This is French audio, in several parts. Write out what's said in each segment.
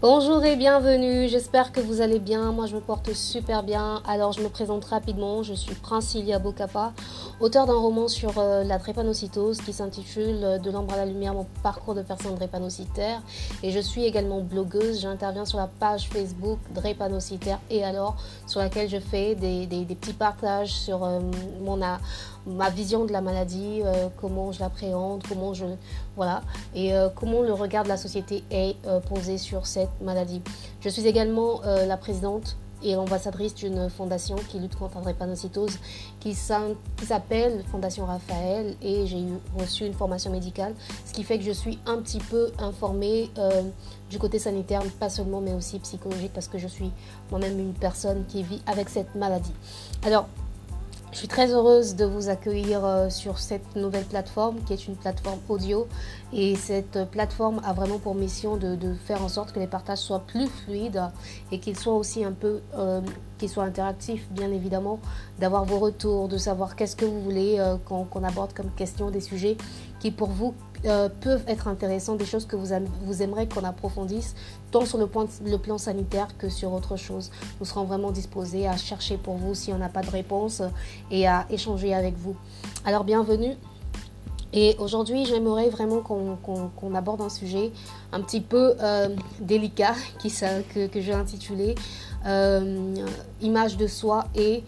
Bonjour et bienvenue, j'espère que vous allez bien, moi je me porte super bien. Alors je me présente rapidement, je suis Princilia Bocapa, auteur d'un roman sur euh, la drépanocytose qui s'intitule euh, De l'ombre à la lumière, mon parcours de personne drépanocytaire. Et je suis également blogueuse, j'interviens sur la page Facebook Drépanocytaire et alors sur laquelle je fais des, petits partages sur euh, mon, ma vision de la maladie, comment je l'appréhende, comment je... Voilà, et comment le regard de la société est posé sur cette maladie. Je suis également euh, la présidente et ambassadrice d'une fondation qui lutte contre la drépanocytose qui s'appelle Fondation Raphaël et j'ai reçu une formation médicale, ce qui fait que je suis un petit peu informée euh, du côté sanitaire, pas seulement mais aussi psychologique parce que je suis moi-même une personne qui vit avec cette maladie. Alors, je suis très heureuse de vous accueillir euh, sur cette nouvelle plateforme qui est une plateforme audio. Et cette plateforme a vraiment pour mission de, faire en sorte que les partages soient plus fluides et qu'ils soient aussi un peu euh, qu'ils soient interactifs bien évidemment, d'avoir vos retours, de savoir qu'est-ce que vous voulez euh, qu'on aborde comme question, des sujets qui pour vous euh, peuvent être intéressants, des choses que vous, vous aimeriez qu'on approfondisse, tant sur le, point, le plan sanitaire que sur autre chose. Nous serons vraiment disposés à chercher pour vous si on n'a pas de réponse et à échanger avec vous. Alors bienvenue. Et aujourd'hui, j'aimerais vraiment qu'on aborde un sujet un petit peu euh, délicat qui, que, que j'ai intitulé euh, Image de soi et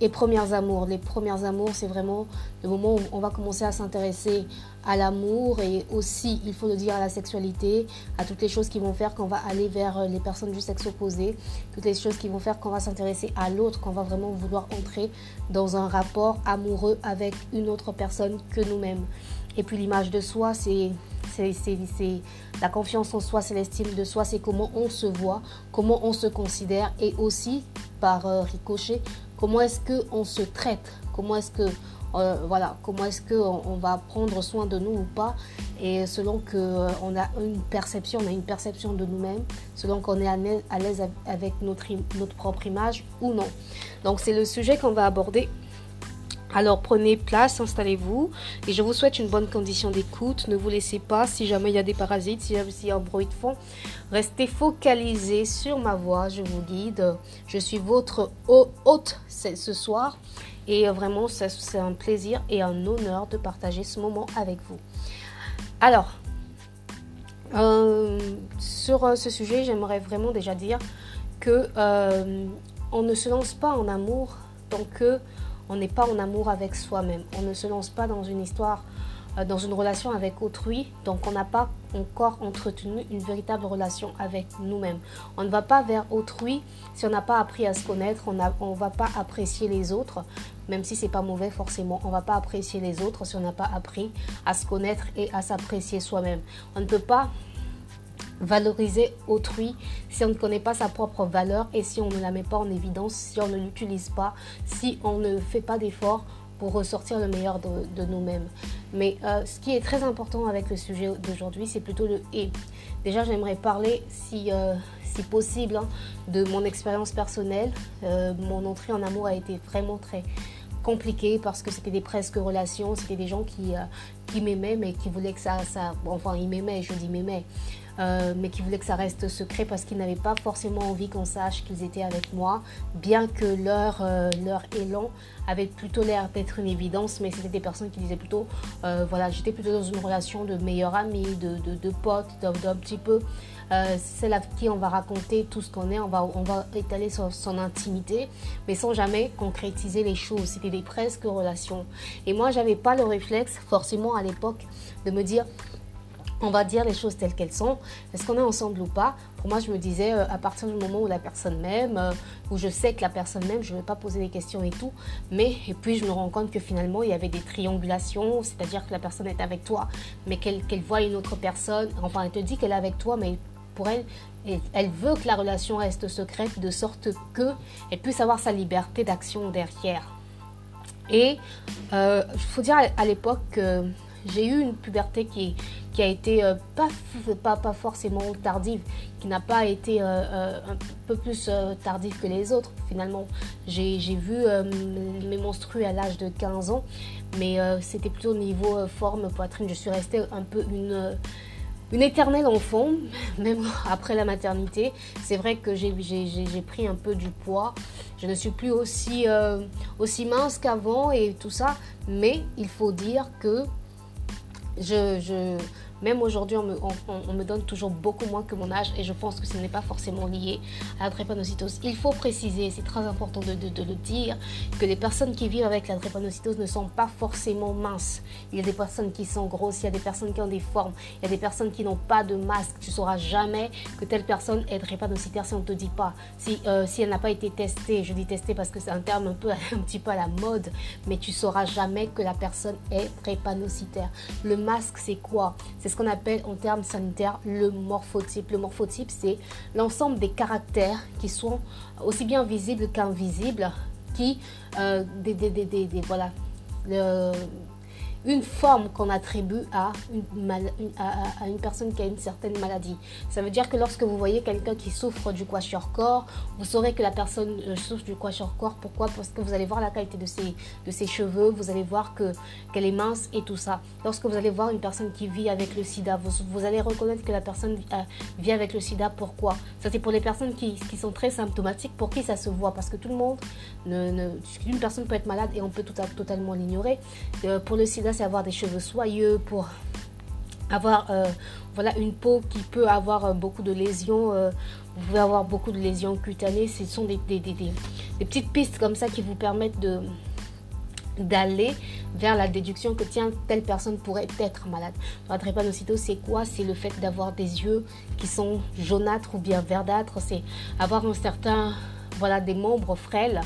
et premières amours. Les premières amours, c'est vraiment le moment où on va commencer à s'intéresser à l'amour et aussi, il faut le dire, à la sexualité, à toutes les choses qui vont faire qu'on va aller vers les personnes du sexe opposé, toutes les choses qui vont faire qu'on va s'intéresser à l'autre, qu'on va vraiment vouloir entrer dans un rapport amoureux avec une autre personne que nous-mêmes. Et puis l'image de soi, c'est c'est la confiance en soi, c'est l'estime de soi, c'est comment on se voit, comment on se considère et aussi par euh, ricochet comment est-ce qu'on se traite, comment est-ce que euh, qu'on on va prendre soin de nous ou pas, et selon qu'on euh, a une perception, on a une perception de nous-mêmes, selon qu'on est à l'aise avec notre, notre propre image ou non. Donc c'est le sujet qu'on va aborder alors prenez place, installez-vous et je vous souhaite une bonne condition d'écoute. Ne vous laissez pas, si jamais il y a des parasites, si il y a un bruit de fond, restez focalisés sur ma voix, je vous guide. Je suis votre hôte ce soir et vraiment c'est un plaisir et un honneur de partager ce moment avec vous. Alors, euh, sur euh, ce sujet, j'aimerais vraiment déjà dire que euh, on ne se lance pas en amour tant que on n'est pas en amour avec soi-même. On ne se lance pas dans une histoire, euh, dans une relation avec autrui. Donc on n'a pas encore entretenu une véritable relation avec nous-mêmes. On ne va pas vers autrui si on n'a pas appris à se connaître. On ne va pas apprécier les autres, même si c'est pas mauvais forcément. On ne va pas apprécier les autres si on n'a pas appris à se connaître et à s'apprécier soi-même. On ne peut pas valoriser autrui si on ne connaît pas sa propre valeur et si on ne la met pas en évidence, si on ne l'utilise pas, si on ne fait pas d'efforts pour ressortir le meilleur de, nous-mêmes. Mais euh, ce qui est très important avec le sujet d'aujourd'hui, c'est plutôt le et. Déjà, j'aimerais parler, si, euh, si possible, hein, de mon expérience personnelle. Euh, mon entrée en amour a été vraiment très compliquée parce que c'était des presque relations, c'était des gens qui, qui m'aimaient mais qui voulaient que ça, ça... Enfin, ils m'aimaient, je dis m'aimaient. Euh, mais qui voulaient que ça reste secret parce qu'ils n'avaient pas forcément envie qu'on sache qu'ils étaient avec moi, bien que leur, euh, leur élan avait plutôt l'air d'être une évidence, mais c'était des personnes qui disaient plutôt, euh, voilà, j'étais plutôt dans une relation de meilleur ami, de, de, de pote, d'un petit peu. celle à qui on va raconter tout ce qu'on est, on va, on va étaler son, son, intimité, mais sans jamais concrétiser les choses. C'était des presque relations. Et moi, j'avais pas le réflexe, forcément à l'époque, de me dire on va dire les choses telles qu'elles sont. Est-ce qu'on est ensemble ou pas? Pour moi, je me disais, euh, à partir du moment où la personne m'aime, euh, où je sais que la personne m'aime, je ne vais pas poser des questions et tout. Mais, et puis, je me rends compte que finalement, il y avait des triangulations, c'est-à-dire que la personne est avec toi, mais qu'elle voit une autre personne. Enfin, elle te dit qu'elle est avec toi, mais pour elle, elle veut que la relation reste secrète de sorte qu'elle puisse avoir sa liberté d'action derrière. Et il euh, faut dire à, l'époque que j'ai eu une puberté qui, qui a été euh, pas, pas, pas, forcément tardive, qui n'a pas été euh, euh, un peu plus tardive que les autres. Finalement, j'ai vu mes menstrues à l'âge de 15 ans, mais c'était plutôt au niveau forme poitrine. Je suis restée un peu une une éternelle enfant, même après la maternité. C'est vrai que j'ai pris un peu du poids. Je ne suis plus aussi, aussi mince qu'avant et tout ça. Mais il faut dire que je, je même aujourd'hui, on me, donne toujours beaucoup moins que mon âge et je pense que ce n'est pas forcément lié à la drépanocytose. Il faut préciser, c'est très important de, le dire, que les personnes qui vivent avec la drépanocytose ne sont pas forcément minces. Il y a des personnes qui sont grosses, il y a des personnes qui ont des formes, il y a des personnes qui n'ont pas de masque. Tu ne sauras jamais que telle personne est drépanocytaire si on ne te dit pas. Si, euh, si elle n'a pas été testée, je dis testée parce que c'est un terme un, peu, un petit peu à la mode, mais tu ne sauras jamais que la personne est drépanocytaire. Le masque, c'est quoi? C'est ce qu'on appelle en termes sanitaires le morphotype. Le morphotype, c'est l'ensemble des caractères qui sont aussi bien visibles qu'invisibles, qui, euh, des, voilà, le, une forme qu'on attribue à une, personne qui a une certaine maladie. Ça veut dire que lorsque vous voyez quelqu'un qui souffre du corps, vous saurez que la personne euh, souffre du corps. Pourquoi? Parce que vous allez voir la qualité de ses, cheveux, vous allez voir que, qu'elle est mince et tout ça. Lorsque vous allez voir une personne qui vit avec le sida, vous, allez reconnaître que la personne euh, vit avec le sida. Pourquoi? Ça, c'est pour les personnes qui, sont très symptomatiques, pour qui ça se voit. Parce que tout le monde, ne, ne, une personne peut être malade et on peut totalement l'ignorer. Euh, pour le sida, avoir des cheveux soyeux, pour avoir euh, voilà une peau qui peut avoir euh, beaucoup de lésions. Euh, vous pouvez avoir beaucoup de lésions cutanées. Ce sont des, des, des, des, petites pistes comme ça qui vous permettent de d'aller vers la déduction que tiens telle personne pourrait être malade. La drépanocytose c'est quoi? C'est le fait d'avoir des yeux qui sont jaunâtres ou bien verdâtres, c'est avoir un certain voilà, des membres frêles.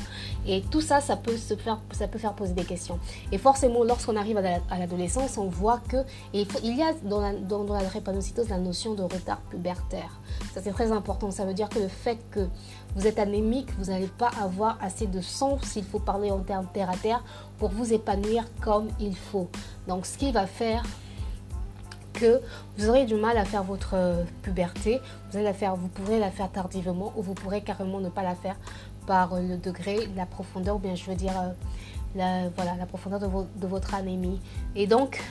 Et tout ça, ça peut, se faire, ça peut faire poser des questions. Et forcément, lorsqu'on arrive à l'adolescence, on voit que il, y a dans la, dans, la drépanocytose la notion de retard pubertaire. Ça, c'est très important. Ça veut dire que le fait que vous êtes anémique, vous n'allez pas avoir assez de sang, s'il faut parler en termes terre à terre, pour vous épanouir comme il faut. Donc, ce qui va faire vous aurez du mal à faire votre euh, puberté. Vous, allez la faire, vous pourrez la faire tardivement ou vous pourrez carrément ne pas la faire par le degré, la profondeur, ou bien je veux dire euh, la, voilà, la profondeur de, votre anémie. Et donc,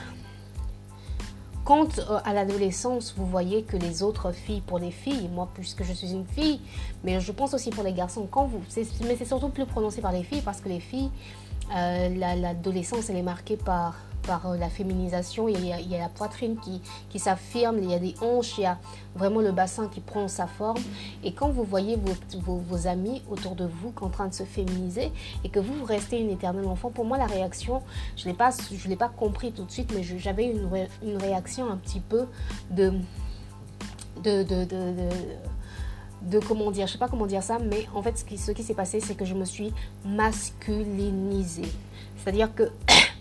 quand euh, à l'adolescence, vous voyez que les autres filles, pour les filles, moi puisque je suis une fille, mais je pense aussi pour les garçons, quand vous, mais c'est surtout plus prononcé par les filles parce que les filles, l'adolescence, elle est marquée par par euh, la féminisation. Il y, a, la poitrine qui, qui s'affirme, il y a des hanches, il y a vraiment le bassin qui prend sa forme. Et quand vous voyez vos, vos, amis autour de vous en train de se féminiser et que vous, vous restez une éternelle enfant, pour moi, la réaction, je ne l'ai pas compris tout de suite, mais j'avais une, une, réaction un petit peu de, de, de, de de comment dire, je sais pas comment dire ça, mais en fait ce qui, ce qui s'est passé, c'est que je me suis masculinisée. C'est-à-dire que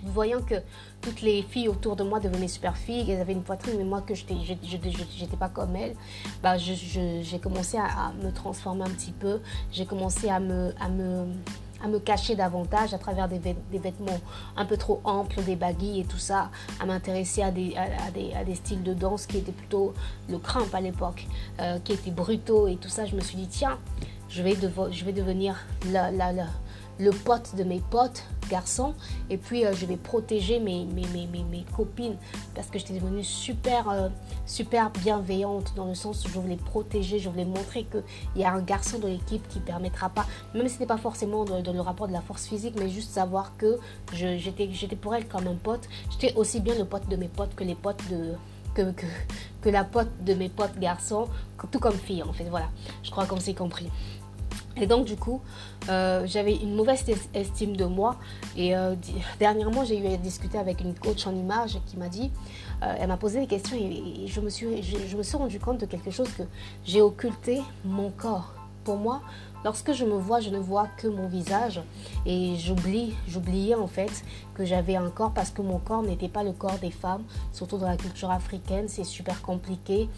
voyant que toutes les filles autour de moi devenaient super filles, elles avaient une poitrine, mais moi que je n'étais pas comme elles, bah, j'ai commencé à, me transformer un petit peu, j'ai commencé à me, à me à me cacher davantage à travers des, vêtements un peu trop amples, des baguilles et tout ça, à m'intéresser à des, à, des, à des, styles de danse qui étaient plutôt le crimp à l'époque, euh, qui étaient brutaux et tout ça. Je me suis dit, tiens, je vais, je vais devenir la, la, la le pote de mes potes garçons et puis euh, je vais protéger mes, mes, mes, mes, copines parce que j'étais devenue super, euh, super bienveillante dans le sens où je voulais protéger, je voulais montrer qu'il y a un garçon de l'équipe qui permettra pas, même si ce n'est pas forcément dans le rapport de la force physique, mais juste savoir que j'étais pour elle comme un pote. J'étais aussi bien le pote de mes potes que les potes de, que, que, que, la pote de mes potes garçons, tout comme fille en fait. Voilà, je crois qu'on s'est compris. Et donc du coup, euh, j'avais une mauvaise estime de moi. Et euh, dernièrement, j'ai eu à discuter avec une coach en image qui m'a dit, euh, elle m'a posé des questions et, je, me suis, je, me suis rendu compte de quelque chose que j'ai occulté mon corps. Pour moi, Lorsque je me vois, je ne vois que mon visage et j'oublie, j'oubliais en fait que j'avais un corps parce que mon corps n'était pas le corps des femmes, surtout dans la culture africaine, c'est super compliqué.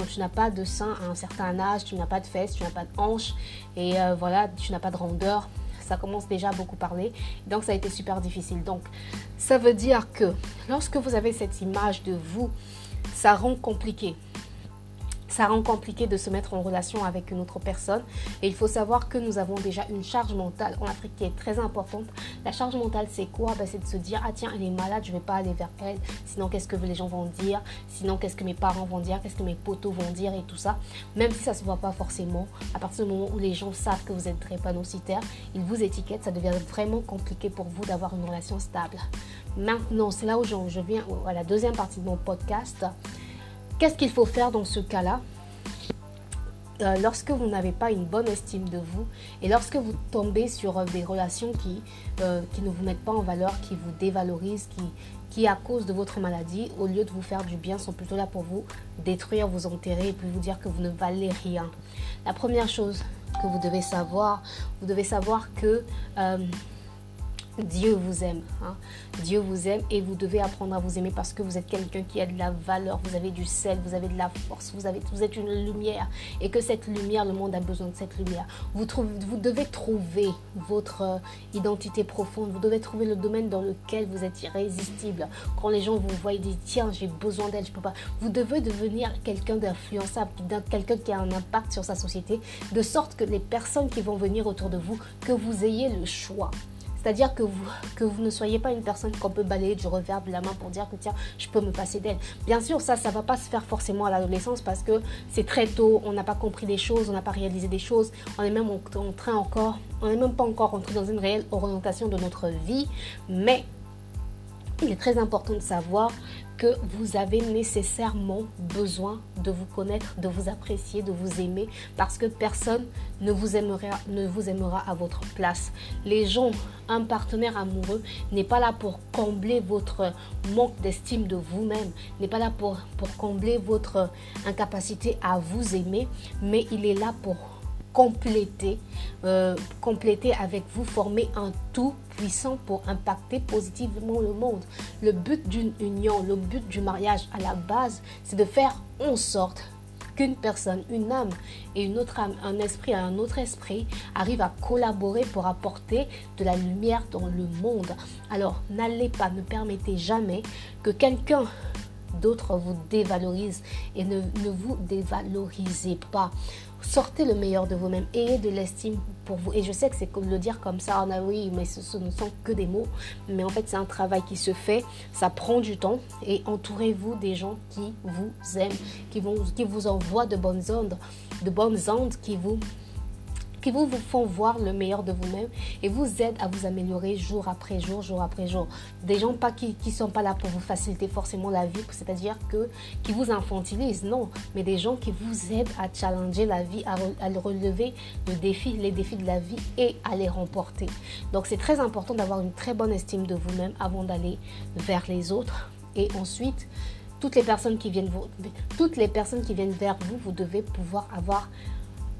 Quand tu n'as pas de sein à un certain âge, tu n'as pas de fesses, tu n'as pas de hanches et euh, voilà, tu n'as pas de rondeur, ça commence déjà à beaucoup parler. Donc ça a été super difficile. Donc ça veut dire que lorsque vous avez cette image de vous, ça rend compliqué ça rend compliqué de se mettre en relation avec une autre personne. Et il faut savoir que nous avons déjà une charge mentale en Afrique qui est très importante. La charge mentale, c'est quoi? Ben, C'est de se dire, ah tiens, elle est malade, je ne vais pas aller vers elle. Sinon, qu'est-ce que les gens vont dire? Sinon, qu'est-ce que mes parents vont dire? Qu'est-ce que mes potos vont dire? Et tout ça. Même si ça ne se voit pas forcément, à partir du moment où les gens savent que vous êtes drépanocytaire, ils vous étiquettent, ça devient vraiment compliqué pour vous d'avoir une relation stable. Maintenant, c'est là où je viens à la deuxième partie de mon podcast. Qu'est-ce qu'il faut faire dans ce cas-là euh, lorsque vous n'avez pas une bonne estime de vous et lorsque vous tombez sur euh, des relations qui, euh, qui ne vous mettent pas en valeur, qui vous dévalorisent, qui, qui à cause de votre maladie, au lieu de vous faire du bien, sont plutôt là pour vous détruire, vous enterrer et puis vous dire que vous ne valez rien. La première chose que vous devez savoir, vous devez savoir que Dieu vous aime. Hein. Dieu vous aime et vous devez apprendre à vous aimer parce que vous êtes quelqu'un qui a de la valeur, vous avez du sel, vous avez de la force, vous, êtes une lumière et que cette lumière, le monde a besoin de cette lumière. Vous, vous devez trouver votre euh, identité profonde, vous devez trouver le domaine dans lequel vous êtes irrésistible. Quand les gens vous voient, ils disent tiens, j'ai besoin d'elle, je peux pas. Vous devez devenir quelqu'un d'influençable, quelqu'un qui a un impact sur sa société, de sorte que les personnes qui vont venir autour de vous, que vous ayez le choix. C'est-à-dire que vous, ne soyez pas une personne qu'on peut balayer du revers de la main pour dire que tiens, je peux me passer d'elle. Bien sûr, ça, ça ne va pas se faire forcément à l'adolescence parce que c'est très tôt, on n'a pas compris des choses, on n'a pas réalisé des choses, on est même en train encore, on n'est même pas encore entré dans une réelle orientation de notre vie, mais il est très important de savoir que vous avez nécessairement besoin de vous connaître, de vous apprécier, de vous aimer, parce que personne ne vous aimera, ne vous aimera à votre place. Les gens, un partenaire amoureux n'est pas là pour combler votre manque d'estime de vous-même, n'est pas là pour, pour combler votre incapacité à vous aimer, mais il est là pour compléter, euh, compléter avec vous, former un tout puissant pour impacter positivement le monde. Le but d'une union, le but du mariage à la base, c'est de faire en sorte qu'une personne, une âme et une autre âme, un esprit à un autre esprit arrivent à collaborer pour apporter de la lumière dans le monde. Alors n'allez pas, ne permettez jamais que quelqu'un d'autre vous dévalorise et ne, vous dévalorisez pas. Sortez le meilleur de vous-même, ayez de l'estime pour vous. Et je sais que c'est comme le dire comme ça, ah oui, mais ce, ne sont que des mots, mais en fait c'est un travail qui se fait, ça prend du temps. Et entourez-vous des gens qui vous aiment, qui, vont, qui vous envoient de bonnes ondes, de bonnes ondes qui vous qui vous, vous font voir le meilleur de vous-même et vous aident à vous améliorer jour après jour, jour après jour. Des gens pas qui ne sont pas là pour vous faciliter forcément la vie, c'est-à-dire que qui vous infantilisent, non, mais des gens qui vous aident à challenger la vie, à, relever le défi, les défis de la vie et à les remporter. Donc c'est très important d'avoir une très bonne estime de vous-même avant d'aller vers les autres. Et ensuite, toutes les personnes qui viennent vous, toutes les personnes qui viennent vers vous, vous devez pouvoir avoir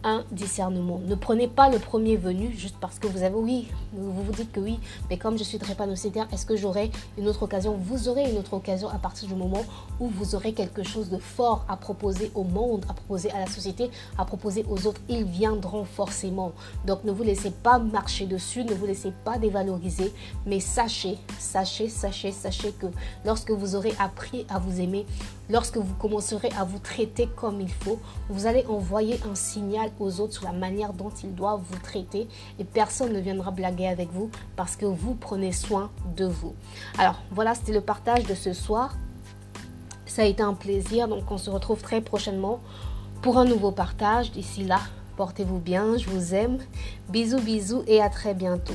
un discernement. Ne prenez pas le premier venu juste parce que vous avez oui, vous vous dites que oui, mais comme je suis drépanocytaire, est-ce que j'aurai une autre occasion? Vous aurez une autre occasion à partir du moment où vous aurez quelque chose de fort à proposer au monde, à proposer à la société, à proposer aux autres. Ils viendront forcément. Donc ne vous laissez pas marcher dessus, ne vous laissez pas dévaloriser, mais sachez, sachez, sachez, sachez que lorsque vous aurez appris à vous aimer, lorsque vous commencerez à vous traiter comme il faut, vous allez envoyer un signal aux autres sur la manière dont ils doivent vous traiter et personne ne viendra blaguer avec vous parce que vous prenez soin de vous. Alors voilà, c'était le partage de ce soir. Ça a été un plaisir, donc on se retrouve très prochainement pour un nouveau partage. D'ici là, portez-vous bien, je vous aime. Bisous, bisous et à très bientôt.